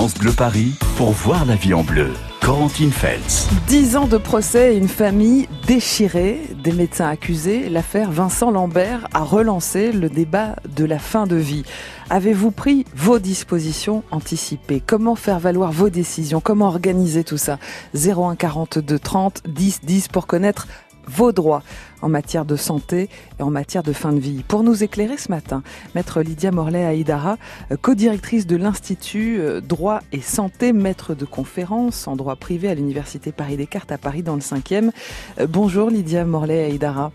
France Paris pour voir la vie en bleu. Corentine Feltz. Dix ans de procès et une famille déchirée, des médecins accusés. L'affaire Vincent Lambert a relancé le débat de la fin de vie. Avez-vous pris vos dispositions anticipées? Comment faire valoir vos décisions? Comment organiser tout ça? 01 42 30 10 10 pour connaître vos droits en matière de santé et en matière de fin de vie. Pour nous éclairer ce matin, maître Lydia Morlaix Aïdara, euh, co-directrice de l'Institut euh, Droit et Santé, maître de conférence en droit privé à l'Université Paris-Descartes à Paris dans le 5e. Euh, bonjour Lydia Morlaix Aïdara.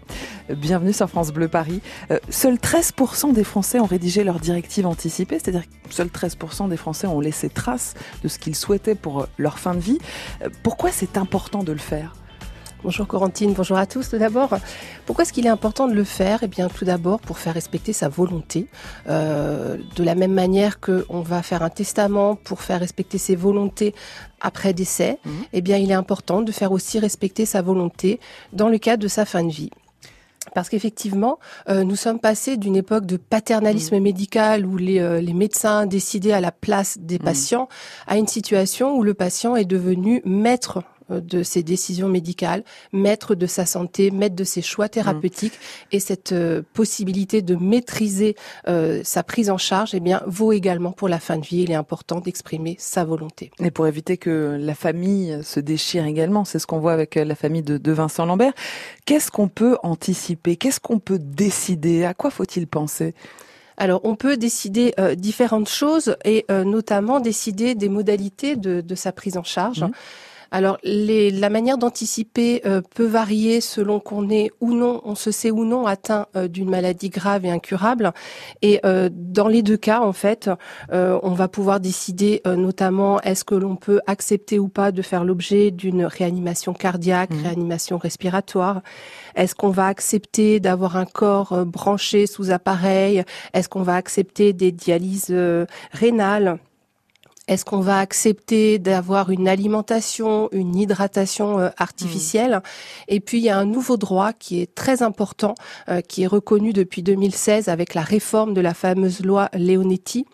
Bienvenue sur France Bleu Paris. Seuls 13% des Français ont rédigé leur directive anticipée, c'est-à-dire que seuls 13% des Français ont laissé trace de ce qu'ils souhaitaient pour leur fin de vie. Pourquoi c'est important de le faire? Bonjour Corentine, bonjour à tous. Tout d'abord, pourquoi est-ce qu'il est important de le faire? Eh bien, tout d'abord pour faire respecter sa volonté. Euh, de la même manière qu'on va faire un testament pour faire respecter ses volontés après décès, mhm. eh bien, il est important de faire aussi respecter sa volonté dans le cadre de sa fin de vie. Parce qu'effectivement, euh, nous sommes passés d'une époque de paternalisme mhm. médical où les, euh, les, médecins décidaient à la place des mhm. patients à une situation où le patient est devenu maître de ses décisions médicales, maître de sa santé, maître de ses choix thérapeutiques et cette euh, possibilité de maîtriser euh, sa prise en charge, eh bien, vaut également pour la fin de vie. Il est important d'exprimer sa volonté. Et pour éviter que la famille se déchire également, c'est ce qu'on voit avec la famille de, de Vincent Lambert. Qu'est-ce qu'on peut anticiper? Qu'est-ce qu'on peut décider? À quoi faut-il penser? Alors, on peut décider différentes choses et notamment décider des modalités de, de sa prise en charge. Mmh. Alors, la manière d'anticiper euh, peut varier selon qu'on est ou non, on se sait ou non atteint euh, d'une maladie grave et incurable. Et euh, dans les deux cas, en fait, on va pouvoir décider notamment est-ce que l'on peut accepter ou pas de faire l'objet d'une réanimation cardiaque, mmh. réanimation respiratoire? Est-ce qu'on va accepter d'avoir un corps branché sous appareil? Est-ce qu'on va accepter des dialyses rénales? Est-ce qu'on va accepter d'avoir une alimentation, une hydratation euh, artificielle Et puis il y a un nouveau droit qui est très important, euh, qui est reconnu depuis 2016 avec la réforme de la fameuse loi Leonetti.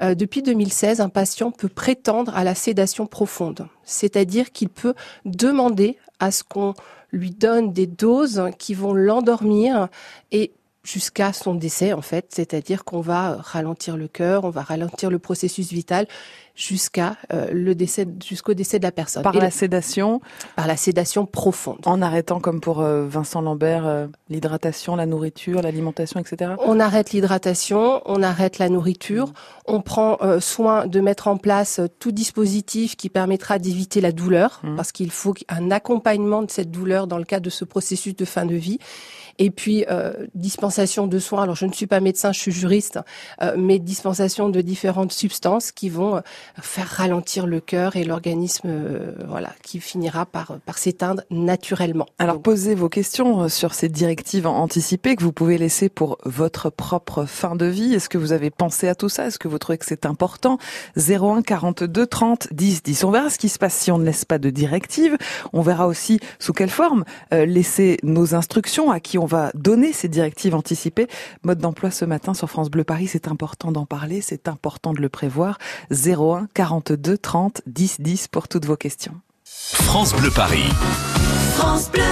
Euh, depuis 2016, un patient peut prétendre à la sédation profonde, c'est-à-dire qu'il peut demander à ce qu'on lui donne des doses qui vont l'endormir et jusqu'à son décès en fait, c'est-à-dire qu'on va ralentir le cœur, on va ralentir le processus vital jusqu'à euh, le décès jusqu'au décès de la personne. Par la sédation Par la sédation profonde. En arrêtant comme pour euh, Vincent Lambert euh, l'hydratation, la nourriture, l'alimentation, etc. On arrête l'hydratation, on arrête la nourriture, on prend soin de mettre en place tout dispositif qui permettra d'éviter la douleur mmh. parce qu'il faut un accompagnement de cette douleur dans le cadre de ce processus de fin de vie et puis, euh, dispensation de soins. Alors, je ne suis pas médecin, je suis juriste, euh, mais dispensation de différentes substances qui vont euh, faire ralentir le cœur et l'organisme, euh, voilà, qui finira par par s'éteindre naturellement. Alors, posez vos questions sur ces directives anticipées que vous pouvez laisser pour votre propre fin de vie. Est-ce que vous avez pensé à tout ça? Est-ce que vous trouvez que c'est important? 01 42 30 10 10. On verra ce qui se passe si on ne laisse pas de directives. On verra aussi sous quelle forme laisser nos instructions à qui on on va donner ces directives anticipées. Mode d'emploi ce matin sur France Bleu Paris, c'est important d'en parler, c'est important de le prévoir. 01 42 30 10 10 pour toutes vos questions. France Bleu Paris. France Bleu.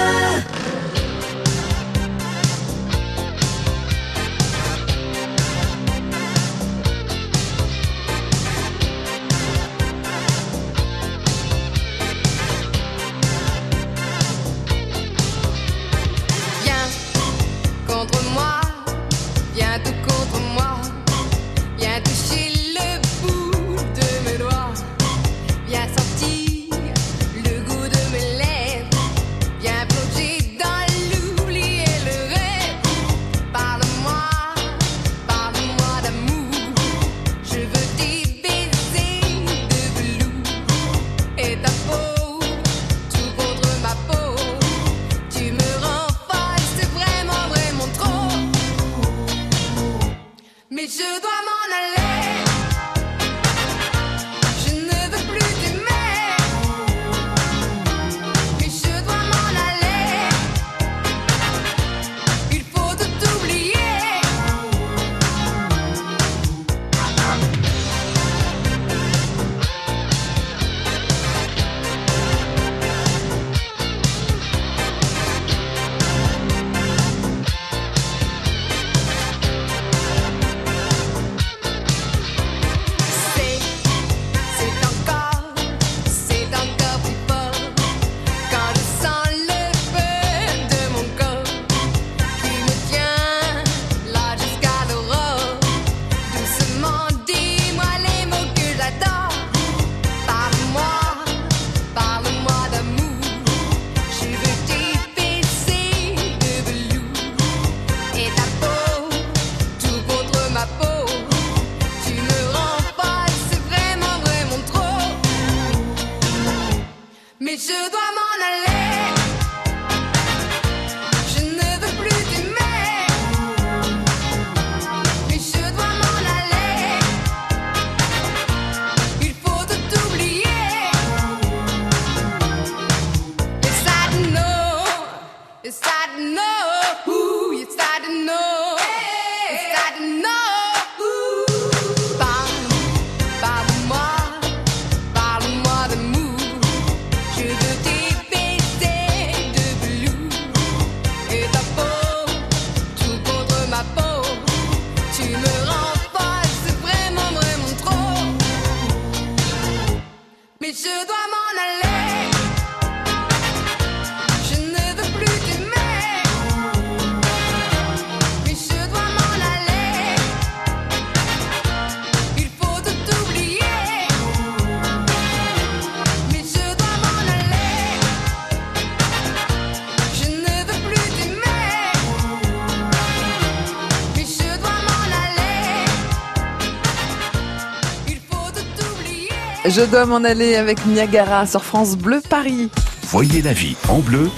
Je dois m'en aller avec Niagara sur France Bleu Paris. Voyez la vie en bleu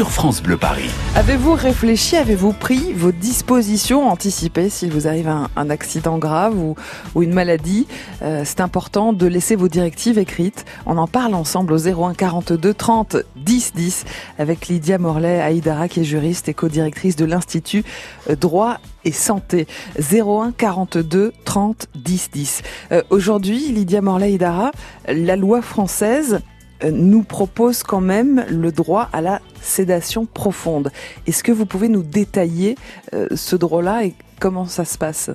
sur France Bleu Paris. Avez-vous réfléchi, avez-vous pris vos dispositions anticipées s'il vous arrive un, accident grave ou, une maladie Euh, C'est important de laisser vos directives écrites. On en parle ensemble au 01 42 30 10 10 avec Lydia Morlaix Aïdara qui est juriste et co-directrice de l'Institut euh, Droit et Santé. 01 42 30 10 10. Euh, Aujourd'hui, Lydia Morlaix Aïdara, la loi française nous propose quand même le droit à la sédation profonde. Est-ce que vous pouvez nous détailler euh, ce droit-là et comment ça se passe?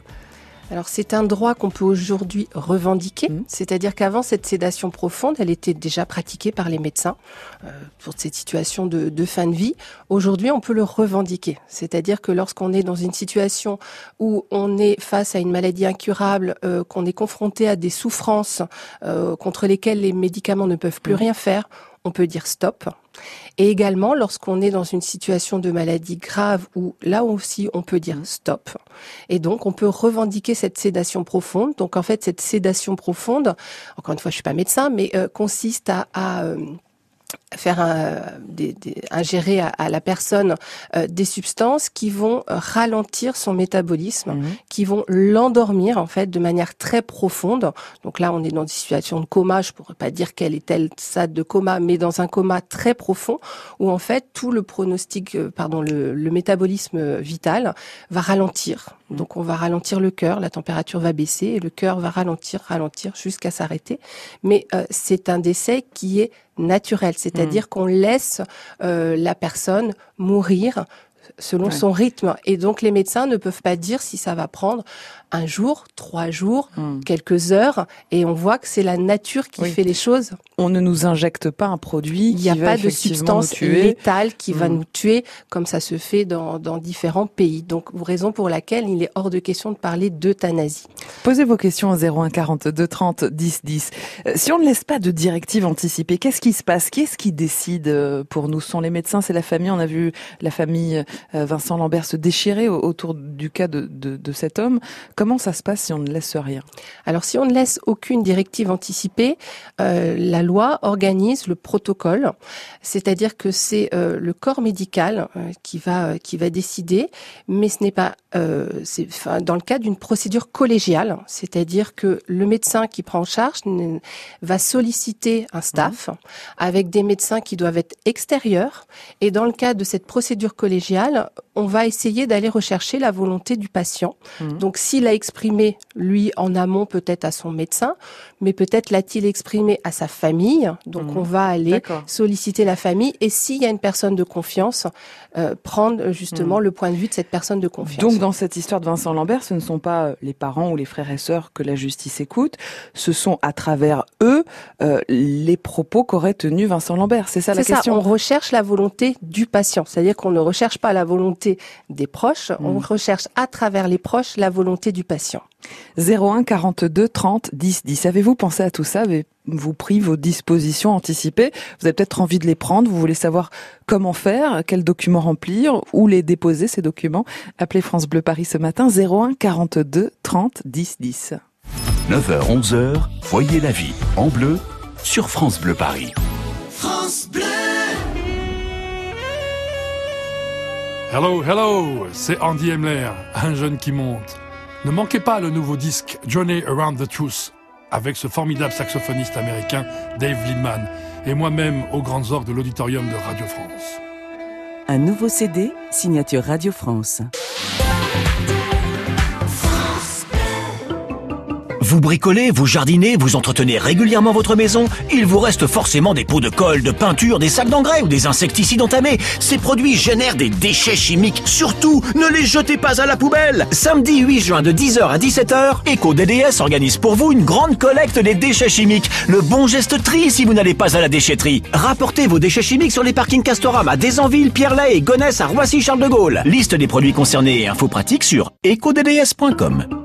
Alors c'est un droit qu'on peut aujourd'hui revendiquer, Mhm. c'est-à-dire qu'avant cette sédation profonde, elle était déjà pratiquée par les médecins euh, pour cette situation de, de fin de vie. Aujourd'hui, on peut le revendiquer, c'est-à-dire que lorsqu'on est dans une situation où on est face à une maladie incurable, euh, qu'on est confronté à des souffrances euh, contre lesquelles les médicaments ne peuvent plus Mhm. rien faire, on peut dire stop. Et également, lorsqu'on est dans une situation de maladie grave où là aussi on peut dire Mhm. stop. Et donc, on peut revendiquer cette sédation profonde. Donc, en fait, cette sédation profonde, encore une fois, je suis pas médecin, mais euh, consiste à, à, euh, faire un, des, des- ingérer à, à la personne euh, des substances qui vont euh, ralentir son métabolisme, Mhm. qui vont l'endormir en fait de manière très profonde. Donc là, on est dans une situation de coma. Je pourrais pas dire quel est tel stade de coma, mais dans un coma très profond où en fait tout le pronostic, euh, pardon, le, le métabolisme euh, vital va ralentir. Donc on va ralentir le cœur, la température va baisser et le cœur va ralentir, ralentir jusqu'à s'arrêter. Mais euh, c'est un décès qui est naturel, c'est-à-dire qu'on laisse euh, la personne mourir selon Ouais. son rythme. Et donc les médecins ne peuvent pas dire si ça va prendre un jour, trois jours, Mhm. quelques heures. Et on voit que c'est la nature qui Oui. fait les choses. On ne nous injecte pas un produit Il n'y a pas de substance létale qui va Mm. nous tuer comme ça se fait dans, dans différents pays. Donc, raison pour laquelle il est hors de question de parler d'euthanasie. Posez vos questions au 01 42 30 10 10. Euh, Si on ne laisse pas de directive anticipée, qu'est-ce qui se passe? Qui est-ce qui décide euh, pour nous? Ce sont les médecins, c'est la famille. On a vu la famille euh, Vincent Lambert se déchirer au- autour du cas de, de, de cet homme. Comment ça se passe si on ne laisse rien? Alors, si on ne laisse aucune directive anticipée, euh, la loi organise le protocole, c'est-à-dire que c'est euh, le corps médical euh, qui va euh, qui va décider, mais ce n'est pas euh, c'est enfin, dans le cadre d'une procédure collégiale, c'est-à-dire que le médecin qui prend en charge va solliciter un staff avec des médecins qui doivent être extérieurs, et dans le cadre de cette procédure collégiale, on va essayer d'aller rechercher la volonté du patient. Mhm. Donc, s'il a exprimé lui en amont peut-être à son médecin, mais peut-être l'a-t-il exprimé à sa famille. Donc, Mhm. on va aller solliciter la famille et s'il y a une personne de confiance, euh, prendre justement Mhm. le point de vue de cette personne de confiance. Donc, dans cette histoire de Vincent Lambert, ce ne sont pas euh, les parents ou les frères et sœurs que la justice écoute, ce sont à travers eux euh, les propos qu'aurait tenus Vincent Lambert. C'est ça la ça, question on recherche la volonté du patient. C'est-à-dire qu'on ne recherche pas la volonté des proches, on Mhm. recherche à travers les proches la volonté du patient. 01 42 30 10 10. Avez-vous pensé à tout ça? Avez-vous pris vos dispositions anticipées? Vous avez peut-être envie de les prendre, vous voulez savoir comment faire, quels documents remplir, où les déposer ces documents? Appelez France Bleu Paris ce matin 01 42 30 10 10. 9h, 11h, voyez la vie en bleu sur France Bleu Paris. Hello, hello, c'est Andy Emler, un jeune qui monte. Ne manquez pas le nouveau disque Journey Around the Truth avec ce formidable saxophoniste américain Dave Lindman et moi-même aux grandes orgues de l'auditorium de Radio France. Un nouveau CD, signature Radio France. Vous bricolez, vous jardinez, vous entretenez régulièrement votre maison, il vous reste forcément des pots de colle, de peinture, des sacs d'engrais ou des insecticides entamés. Ces produits génèrent des déchets chimiques. Surtout, ne les jetez pas à la poubelle. Samedi 8 juin de 10h à 17h, EcoDDS organise pour vous une grande collecte des déchets chimiques. Le bon geste tri si vous n'allez pas à la déchetterie. Rapportez vos déchets chimiques sur les parkings Castorama à Desanville, Pierre-Laye et Gonesse à Roissy-Charles de Gaulle. Liste des produits concernés et infos pratiques sur ecodds.com.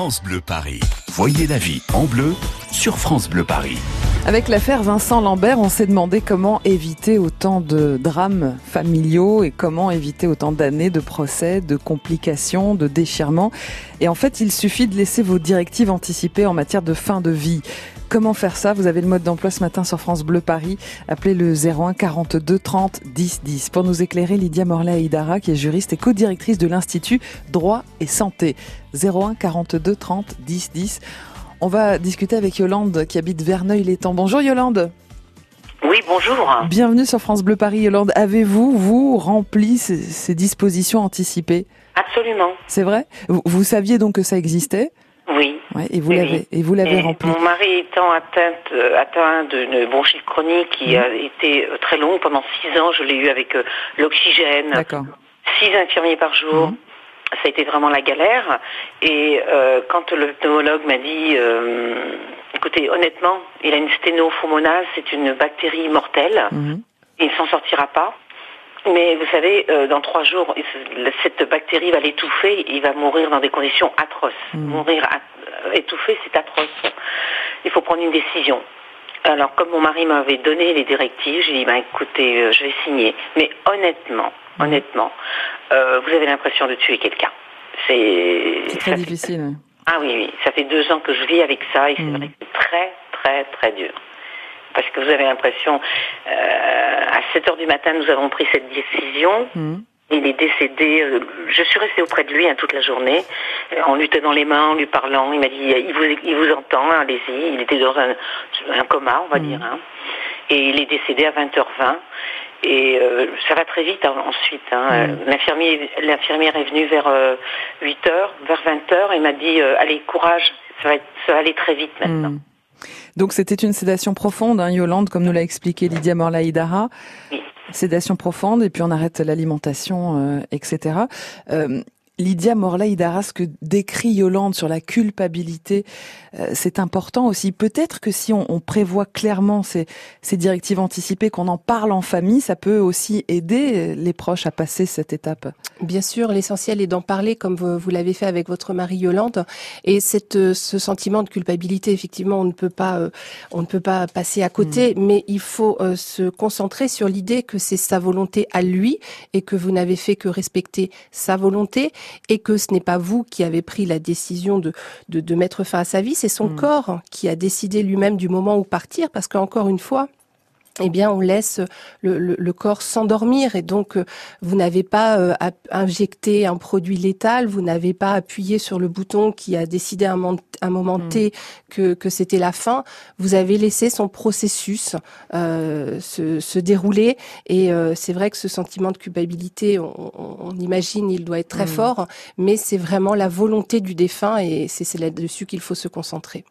France Bleu Paris. Voyez la vie en bleu sur France Bleu Paris. Avec l'affaire Vincent Lambert, on s'est demandé comment éviter autant de drames familiaux et comment éviter autant d'années de procès, de complications, de déchirements. Et en fait, il suffit de laisser vos directives anticipées en matière de fin de vie. Comment faire ça? Vous avez le mode d'emploi ce matin sur France Bleu Paris. Appelez le 01 42 30 10 10. Pour nous éclairer, Lydia morlaï Aïdara, qui est juriste et co-directrice de l'Institut Droit et Santé. 01 42 30 10 10. On va discuter avec Yolande qui habite Verneuil-l'Étang. Bonjour Yolande. Oui, bonjour. Bienvenue sur France Bleu Paris. Yolande, avez-vous, vous, rempli ces, ces dispositions anticipées? Absolument. C'est vrai? Vous, vous saviez donc que ça existait? Ouais, et vous l'avez et vous l'avez rempli. Mon mari étant atteinte, euh, atteint d'une bronchite chronique qui Mhm. a été euh, très longue, pendant six ans, je l'ai eu avec euh, l'oxygène, D'accord. six infirmiers par jour. Mhm. Ça a été vraiment la galère. Et euh, quand le pneumologue m'a dit, euh, écoutez, honnêtement, il a une sténophomonase, c'est une bactérie mortelle. Mhm. il ne s'en sortira pas. Mais vous savez, euh, dans trois jours, cette bactérie va l'étouffer, il va mourir dans des conditions atroces. Mhm. Mourir at- étouffé, c'est atroce. Il faut prendre une décision. Alors, comme mon mari m'avait donné les directives, j'ai dit, ben, écoutez, euh, je vais signer. Mais honnêtement, Mhm. honnêtement, euh, vous avez l'impression de tuer quelqu'un. C'est très difficile. ah oui, oui, ça fait deux ans que je vis avec ça et c'est Mhm. vrai que c'est très, très, très dur. Parce que vous avez l'impression, euh, à 7 heures du matin, nous avons pris cette décision. Mhm. Il est décédé. euh, je suis restée auprès de lui hein, toute la journée, euh, en lui tenant les mains, en lui parlant. Il m'a dit, il vous, il vous entend, hein, allez-y. Il était dans un, un coma, on va Mhm. dire. hein. Et il est décédé à 20h20. Et euh, ça va très vite hein, ensuite. Hein. Euh, L'infirmier, l'infirmière est venue vers 8h, vers 20h, et m'a dit, euh, allez, courage, ça va, être- ça va aller très vite maintenant. Donc c'était une sédation profonde, hein, Yolande, comme nous l'a expliqué Lydia Morlaïdara. Oui. Sédation profonde, et puis on arrête l'alimentation, euh, etc. Euh, Lydia Morlaïdara, ce que décrit Yolande sur la culpabilité, euh, c'est important aussi. Peut-être que si on, on prévoit clairement ces, ces directives anticipées, qu'on en parle en famille, ça peut aussi aider les proches à passer cette étape. Bien sûr, l'essentiel est d'en parler comme vous, vous l'avez fait avec votre mari Yolande. Et cette, euh, ce sentiment de culpabilité, effectivement, on ne peut pas, euh, on ne peut pas passer à côté, mais il faut euh, se concentrer sur l'idée que c'est sa volonté à lui et que vous n'avez fait que respecter sa volonté et que ce n'est pas vous qui avez pris la décision de, de, de mettre fin à sa vie, c'est son Mm. corps qui a décidé lui-même du moment où partir, parce qu'encore une fois, eh bien, on laisse le, le- le corps s'endormir et donc euh, vous n'avez pas euh, injecté un produit létal, vous n'avez pas appuyé sur le bouton qui a décidé à un moment, un moment Mm. T que, que c'était la fin. Vous avez laissé son processus euh, se, se dérouler et euh, c'est vrai que ce sentiment de culpabilité, on, on- on imagine, il doit être très Mm. fort, mais c'est vraiment la volonté du défunt et c'est là-dessus qu'il faut se concentrer.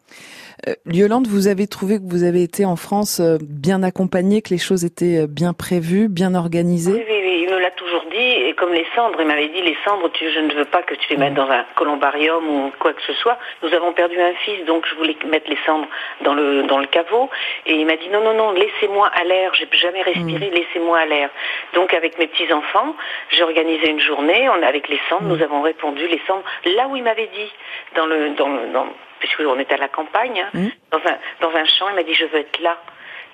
Yolande, vous avez trouvé que vous avez été en France bien accompagnée, que les choses étaient euh, bien prévues, bien organisées Oui, oui, oui, il me l'a toujours dit. et comme les cendres, il m'avait dit les cendres, tu, je ne veux pas que tu les mettes dans un columbarium ou quoi que ce soit. Nous avons perdu un fils, donc je voulais mettre les cendres dans le dans le caveau. Et il m'a dit non non non, laissez-moi à l'air. J'ai jamais respiré, laissez-moi à l'air. Donc avec mes petits enfants, j'ai organisé une journée. On avec les cendres, nous avons répondu les cendres là où il m'avait dit dans le dans le dans puisque on est à la campagne, hein, dans un dans un champ. Il m'a dit je veux être là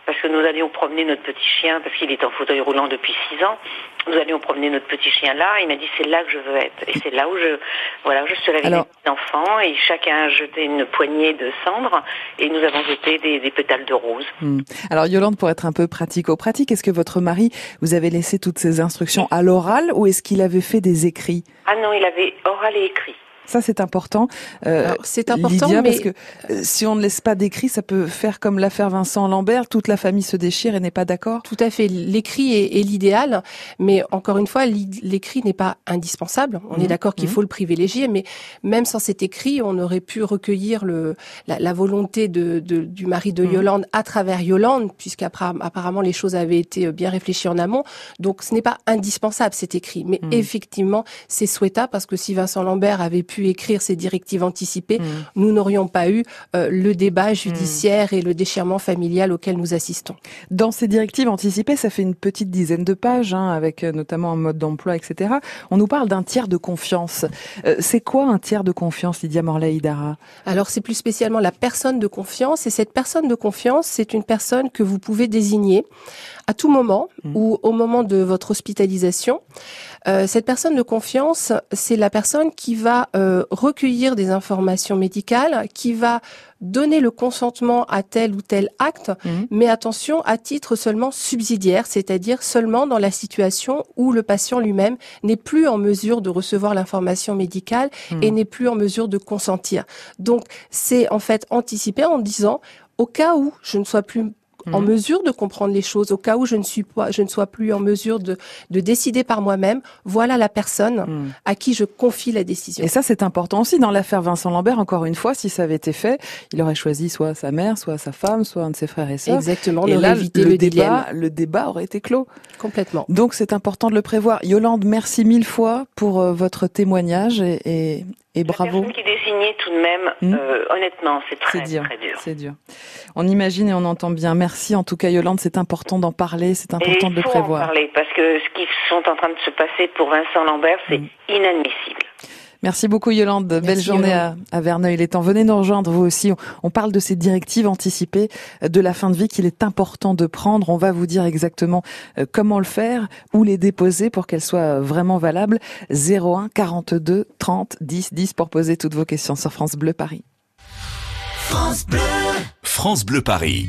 parce que nous allions promener notre petit chien, parce qu'il est en fauteuil roulant depuis six ans. Nous allions promener notre petit chien là. Il m'a dit c'est là que je veux être. Et c'est là où je, voilà, je suis avec Alors- petits enfants et chacun a jeté une poignée de cendres et nous avons jeté des, des pétales de rose. Hmm. Alors Yolande, pour être un peu pratico-pratique, est-ce que votre mari vous avait laissé toutes ces instructions à l'oral ou est-ce qu'il avait fait des écrits? Ah non, il avait oral et écrit. Ça, c'est important. Euh, c'est important, Lydia, mais- parce que euh, si on ne laisse pas d'écrit, ça peut faire comme l'affaire Vincent Lambert, toute la famille se déchire et n'est pas d'accord. Tout à fait. L'écrit est, est l'idéal, mais encore une fois, l'écrit n'est pas indispensable. On Mhm. est d'accord qu'il Mhm. faut le privilégier, mais même sans cet écrit, on aurait pu recueillir le, la, la volonté de, de- du mari de Mhm. Yolande à travers Yolande, puisqu'apparemment les choses avaient été bien réfléchies en amont. Donc ce n'est pas indispensable cet écrit, mais Mhm. effectivement, c'est souhaitable parce que si Vincent Lambert avait pu écrire ses directives anticipées, Mhm. nous n'aurions pas eu euh, le débat judiciaire et le déchirement familial auquel nous assistons. Dans ces directives anticipées, ça fait une petite dizaine de pages, hein, avec euh, notamment un mode d'emploi, etc. On nous parle d'un tiers de confiance. Euh, c'est quoi un tiers de confiance, Lydia Morlaï-Dara Alors c'est plus spécialement la personne de confiance et cette personne de confiance, c'est une personne que vous pouvez désigner à tout moment ou au moment de votre hospitalisation. Euh, cette personne de confiance, c'est la personne qui va euh, recueillir des informations médicales, qui va donner le consentement à tel ou tel acte, mais attention, à titre seulement subsidiaire, c'est-à-dire seulement dans la situation où le patient lui-même n'est plus en mesure de recevoir l'information médicale et n'est plus en mesure de consentir. Donc, c'est en fait anticiper en disant, au cas où je ne sois plus en Mhm. mesure de comprendre les choses, au cas où je ne suis pas, je ne sois plus en mesure de, de décider par moi-même, voilà la personne à qui je confie la décision. Et ça, c'est important aussi dans l'affaire Vincent Lambert. Encore une fois, si ça avait été fait, il aurait choisi soit sa mère, soit sa femme, soit un de ses frères et sœurs. Exactement, Et là, évité le, le débat, le débat aurait été clos. Complètement. Donc, c'est important de le prévoir. Yolande, merci mille fois pour euh, votre témoignage et, et, et bravo. Personne qui désignait tout de même, Hmm. euh, honnêtement, c'est très, dur, très dur. c'est dur. On imagine et on entend bien. Merci en tout cas Yolande, c'est important d'en parler, c'est Et important il de le faut en prévoir. parler parce que ce qui sont en train de se passer pour Vincent Lambert, c'est Hmm. inadmissible. Merci beaucoup Yolande. Belle journée à, Yolande. à Verneuil-les-Temps. Venez nous rejoindre vous aussi. On, on parle de ces directives anticipées euh, de la fin de vie qu'il est important de prendre. On va vous dire exactement euh, comment le faire, où les déposer pour qu'elles soient euh, vraiment valables. 01 42 30 10 10 pour poser toutes vos questions sur France Bleu Paris. France Bleu. France Bleu Paris.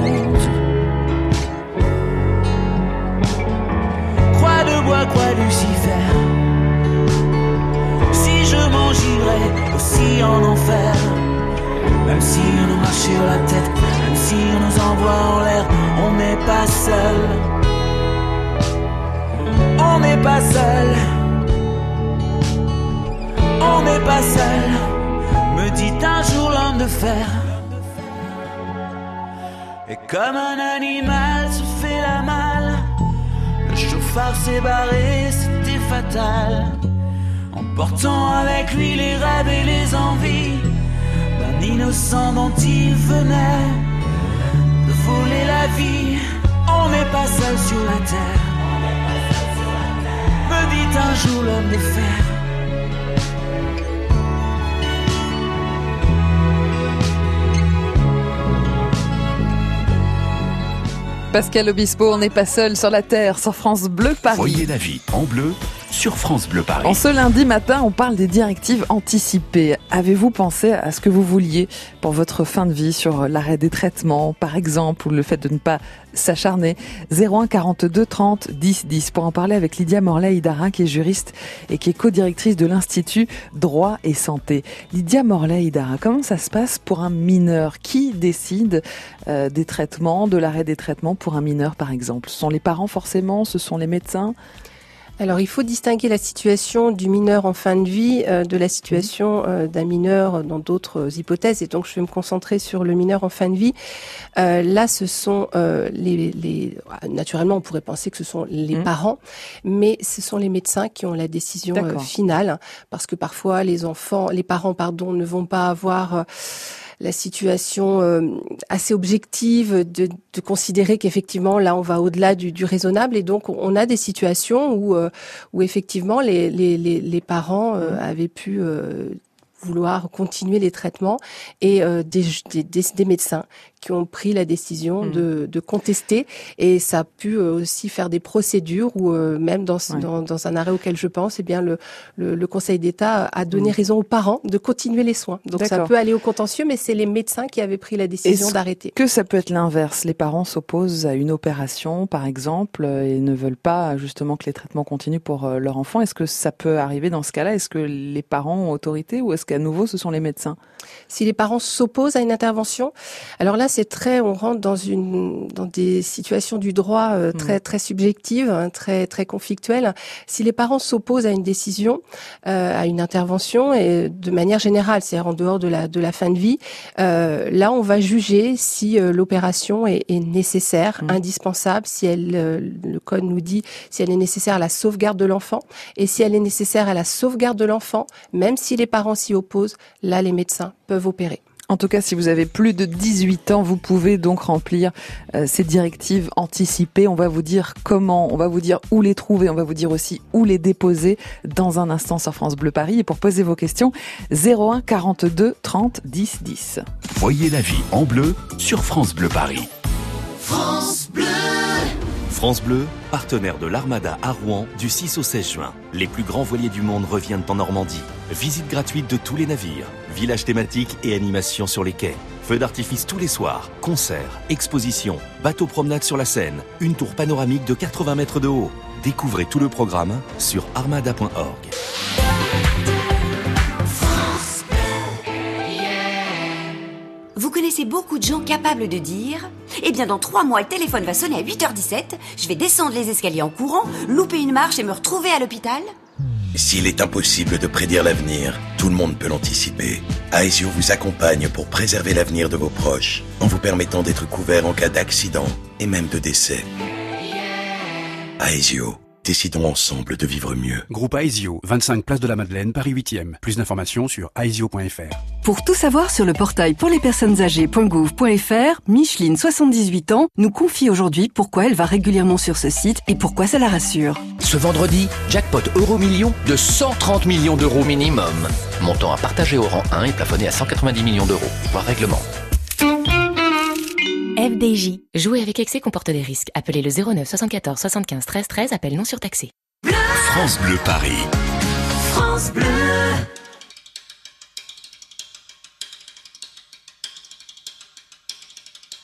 D'un innocent dont il venait de voler la vie. On n'est pas seul sur la terre, me dit un jour l'homme de fer. Pascal Obispo, on n'est pas seul sur la Terre, sur France Bleu Paris. Voyez la vie en bleu sur France Bleu Paris. En ce lundi matin, on parle des directives anticipées. Avez-vous pensé à ce que vous vouliez pour votre fin de vie sur l'arrêt des traitements, par exemple, ou le fait de ne pas s'acharner? 01 42 30 10 10 pour en parler avec Lydia Morlaï-Darin qui est juriste et qui est co-directrice de l'Institut Droit et Santé. Lydia Morlaï-Darin, comment ça se passe pour un mineur? Qui décide euh, des traitements, de l'arrêt des traitements pour un mineur par exemple? Ce sont les parents forcément? Ce sont les médecins? Alors, il faut distinguer la situation du mineur en fin de vie euh, de la situation euh, d'un mineur dans d'autres hypothèses. Et donc, je vais me concentrer sur le mineur en fin de vie. Euh, là, ce sont les, les, Naturellement, on pourrait penser que ce sont les Mmh. parents, mais ce sont les médecins qui ont la décision euh, finale, parce que parfois, les enfants, les parents, pardon, ne vont pas avoir euh, la situation euh, assez objective de, de considérer qu'effectivement là on va au-delà du, du raisonnable. Et donc on a des situations où euh, où effectivement les les, les, les parents euh, avaient pu euh, vouloir continuer les traitements et euh, des, des, des, des médecins qui ont pris la décision Mm. de, de contester et ça a pu euh, aussi faire des procédures où euh, même dans, Ouais. dans, dans un arrêt auquel je pense, eh bien le, le, le Conseil d'État a donné Mm. raison aux parents de continuer les soins. Donc ça peut aller au contentieux, mais c'est les médecins qui avaient pris la décision d'arrêter. Que ça peut être l'inverse? Les parents s'opposent à une opération, par exemple, et ne veulent pas justement que les traitements continuent pour euh, leur enfant. Est-ce que ça peut arriver dans ce cas-là? Est-ce que les parents ont autorité ou est-ce qu'à nouveau ce sont les médecins? Si les parents s'opposent à une intervention, alors là c'est très, on rentre dans une dans des situations du droit euh, très très subjectives, hein, très très conflictuelles. Si les parents s'opposent à une décision, euh, à une intervention et de manière générale, c'est-à-dire en dehors de la de la fin de vie, euh, là on va juger si l'opération est, est nécessaire, Mm. indispensable, si elle le code nous dit si elle est nécessaire à la sauvegarde de l'enfant et si elle est nécessaire à la sauvegarde de l'enfant, même si les parents s'y opposent, là les médecins peuvent opérer. En tout cas, si vous avez plus de 18 ans, vous pouvez donc remplir euh, ces directives anticipées. On va vous dire comment, on va vous dire où les trouver, on va vous dire aussi où les déposer dans un instant sur France Bleu Paris. Et pour poser vos questions, 01 42 30 10 10. Voyez la vie en bleu sur France Bleu Paris. France Bleu. France Bleu, partenaire de l'Armada à Rouen du 6 au 16 juin. Les plus grands voiliers du monde reviennent en Normandie. Visite gratuite de tous les navires, villages thématiques et animations sur les quais. Feux d'artifice tous les soirs, concerts, expositions, bateaux promenades sur la Seine, une tour panoramique de 80 mètres de haut. Découvrez tout le programme sur armada.org. Vous connaissez beaucoup de gens capables de dire Eh bien, dans trois mois, le téléphone va sonner à 8h17, je vais descendre les escaliers en courant, louper une marche et me retrouver à l'hôpital S'il est impossible de prédire l'avenir, tout le monde peut l'anticiper. Aesio vous accompagne pour préserver l'avenir de vos proches, en vous permettant d'être couvert en cas d'accident et même de décès. Aesio, décidons ensemble de vivre mieux. Groupe Aesio, 25 place de la Madeleine, Paris 8e. Plus d'informations sur aesio.fr. Pour tout savoir sur le portail pour les personnes âgées.gouv.fr, Micheline, 78 ans, nous confie aujourd'hui pourquoi elle va régulièrement sur ce site et pourquoi ça la rassure. Ce vendredi, jackpot euro million de 130 millions d'euros minimum. Montant à partager au rang 1 et plafonné à 190 millions d'euros. Voir règlement. FDJ. Jouer avec excès comporte des risques. Appelez le 09 74 75 13 13. Appel non surtaxé. France Bleu Paris. France Bleu.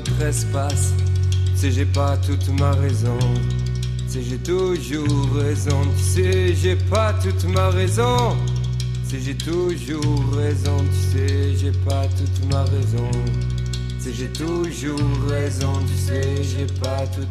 Notre espace. Tu j'ai pas toute ma raison. Tu j'ai toujours raison. Tu sais, j'ai pas toute ma raison. Sais, j'ai toujours raison. Tu sais, j'ai pas toute ma raison. Sais, j'ai toujours raison. Tu sais, j'ai pas toute.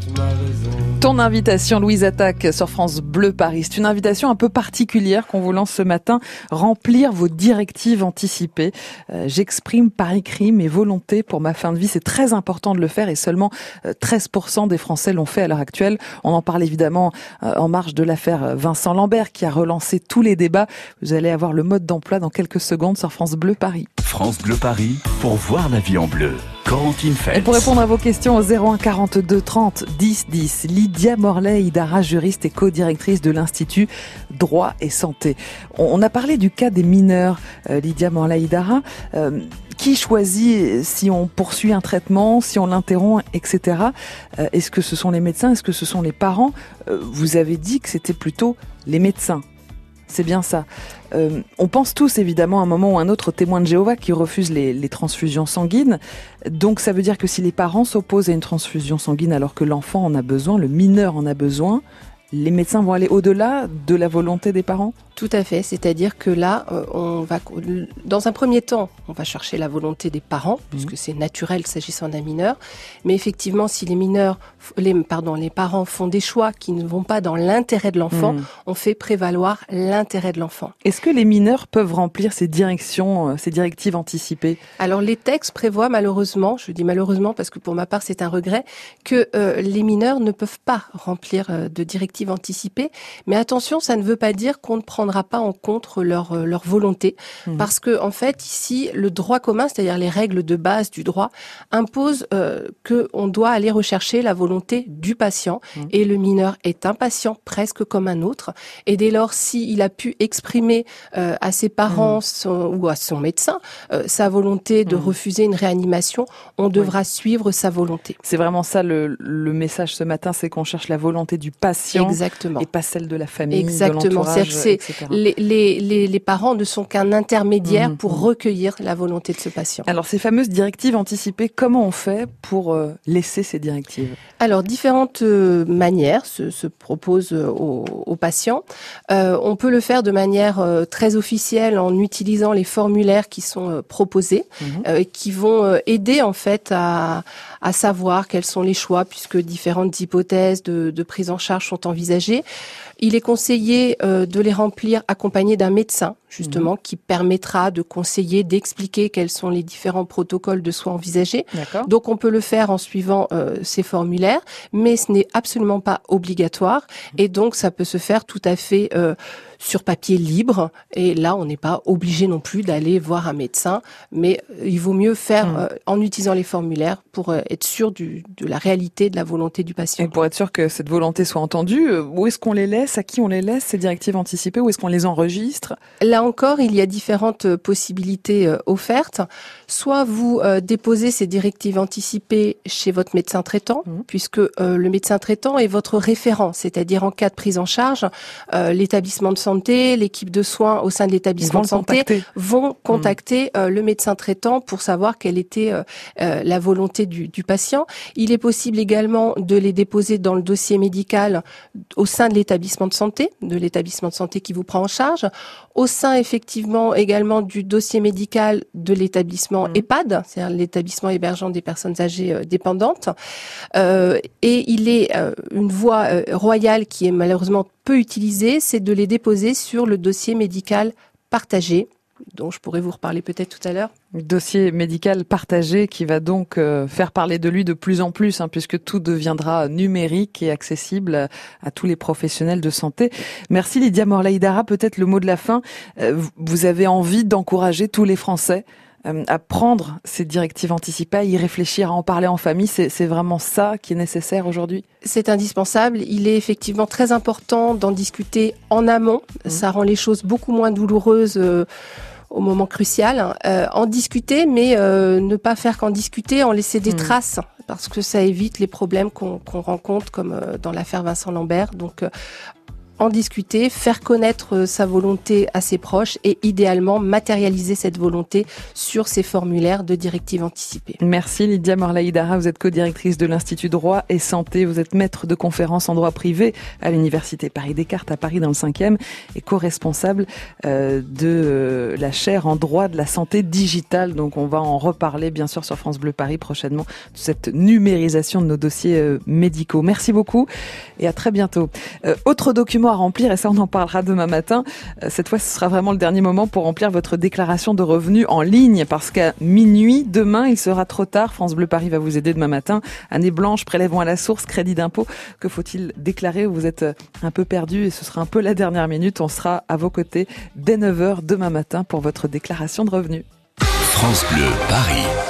Ton invitation, Louise Attaque, sur France Bleu Paris. C'est une invitation un peu particulière qu'on vous lance ce matin. Remplir vos directives anticipées. Euh, J'exprime par écrit mes volontés pour ma fin de vie. C'est très important de le faire et seulement euh, 13% des Français l'ont fait à l'heure actuelle. On en parle évidemment euh, en marge de l'affaire Vincent Lambert qui a relancé tous les débats. Vous allez avoir le mode d'emploi dans quelques secondes sur France Bleu Paris. France Bleu Paris pour voir la vie en bleu. Corentine Et pour répondre à vos questions au 01 42 30 10 10, Lydia Morlaix Hidara, juriste et co-directrice de l'Institut Droit et Santé. On a parlé du cas des mineurs, euh, Lydia Morlaix Hidara. Euh, qui choisit si on poursuit un traitement, si on l'interrompt, etc. Euh, Est-ce que ce sont les médecins? Est-ce que ce sont les parents? Vous avez dit que c'était plutôt les médecins. C'est bien ça. Euh, on pense tous évidemment à un moment ou un autre aux témoins de Jéhovah qui refusent les, les transfusions sanguines. Donc ça veut dire que si les parents s'opposent à une transfusion sanguine alors que l'enfant en a besoin, le mineur en a besoin, les médecins vont aller au-delà de la volonté des parents? Tout à fait, c'est-à-dire que là, euh, on va, dans un premier temps, on va chercher la volonté des parents, puisque c'est naturel s'agissant d'un mineur. Mais effectivement, si les mineurs, les, pardon, les parents font des choix qui ne vont pas dans l'intérêt de l'enfant, Mhm. on fait prévaloir l'intérêt de l'enfant. Est-ce que les mineurs peuvent remplir ces directions, euh, ces directives anticipées? Alors les textes prévoient malheureusement, je dis malheureusement parce que pour ma part c'est un regret, que euh, les mineurs ne peuvent pas remplir euh, de directives anticipées. Mais attention, ça ne veut pas dire qu'on ne prendra prendra pas en compte leur euh, leur volonté Mhm. parce que en fait ici le droit commun, c'est-à-dire les règles de base du droit, imposent euh, que on doit aller rechercher la volonté du patient Mhm. et le mineur est un patient presque comme un autre et dès lors s'il a pu exprimer euh, à ses parents Mhm. son- ou à son médecin euh, sa volonté de refuser une réanimation, on devra suivre sa volonté. C'est vraiment ça le, le message ce matin, c'est qu'on cherche la volonté du patient Exactement. et pas celle de la famille, Exactement. de l'entourage, etc. les, les, les, les parents ne sont qu'un intermédiaire Mhm, pour recueillir la volonté de ce patient. Alors ces fameuses directives anticipées, comment on fait pour euh, laisser ces directives? Alors, différentes euh, manières se, se proposent euh, aux, aux patients. Euh, on peut le faire de manière très officielle en utilisant les formulaires qui sont proposés, euh, et qui vont aider en fait à, à savoir quels sont les choix, puisque différentes hypothèses de, de prise en charge sont envisagées. Il est conseillé euh, de les remplir accompagné d'un médecin, justement, qui permettra de conseiller, d'expliquer quels sont les différents protocoles de soins envisagés. Donc on peut le faire en suivant euh, ces formulaires, mais ce n'est absolument pas obligatoire. Et donc ça peut se faire tout à fait euh, sur papier libre. Et là, on n'est pas obligé non plus d'aller voir un médecin, mais euh, il vaut mieux faire Mm. euh, en utilisant les formulaires pour euh, être sûr du, de la réalité de la volonté du patient. Et pour être sûr que cette volonté soit entendue, euh, où est-ce qu'on les laisse? À qui on les laisse, ces directives anticipées? Où est-ce qu'on les enregistre? Là encore, il y a différentes euh, possibilités euh, offertes. Soit vous euh, déposez ces directives anticipées chez votre médecin traitant, puisque euh, le médecin traitant est votre référent, c'est-à-dire en cas de prise en charge, l'établissement de santé, l'équipe de soins au sein de l'établissement de santé contacter. vont contacter euh, le médecin traitant pour savoir quelle était la volonté du, du patient. Il est possible également de les déposer dans le dossier médical au sein de l'établissement de santé, de l'établissement de santé qui vous prend en charge, au sein effectivement également du dossier médical de l'établissement EHPAD, c'est-à-dire l'établissement hébergeant des personnes âgées euh, dépendantes. Euh, et il est euh, une voie royale qui est malheureusement peu utilisée, c'est de les déposer sur le dossier médical partagé, dont je pourrais vous reparler peut-être tout à l'heure. Dossier médical partagé qui va donc euh, faire parler de lui de plus en plus, hein, puisque tout deviendra numérique et accessible à tous les professionnels de santé. Merci Lydia Morlaïdara. Peut-être le mot de la fin. Euh, vous- avez envie d'encourager tous les Français euh, à prendre ces directives anticipées, à y réfléchir, à en parler en famille. C'est c'est vraiment ça qui est nécessaire aujourd'hui? C'est indispensable. Il est effectivement très important d'en discuter en amont. Ça rend les choses beaucoup moins douloureuses. euh, au moment crucial, Euh, en discuter, mais euh, ne pas faire qu'en discuter, en laisser des traces, parce que ça évite les problèmes qu'on rencontre, comme euh, dans l'affaire Vincent Lambert. Donc, euh, en discuter, faire connaître euh, sa volonté à ses proches et idéalement matérialiser cette volonté sur ces formulaires de directives anticipées. Merci Lydia Morlaïdara, vous êtes co-directrice de l'Institut Droit et Santé, vous êtes maître de conférences en droit privé à l'Université Paris-Descartes à Paris dans le 5e et co-responsable euh, de euh, la chaire en droit de la santé digitale. Donc on va en reparler bien sûr sur France Bleu Paris prochainement de cette numérisation de nos dossiers médicaux. Merci beaucoup et à très bientôt. Autre document à remplir et ça on en parlera demain matin. Euh, cette fois ce sera vraiment le dernier moment pour remplir votre déclaration de revenus en ligne parce qu'à minuit demain il sera trop tard. France Bleu Paris va vous aider demain matin. Année blanche, prélèvement à la source, crédit d'impôt. Que faut-il déclarer Vous êtes euh, un peu perdu et ce sera un peu la dernière minute. On sera à vos côtés dès 9h demain matin pour votre déclaration de revenus. France Bleu Paris.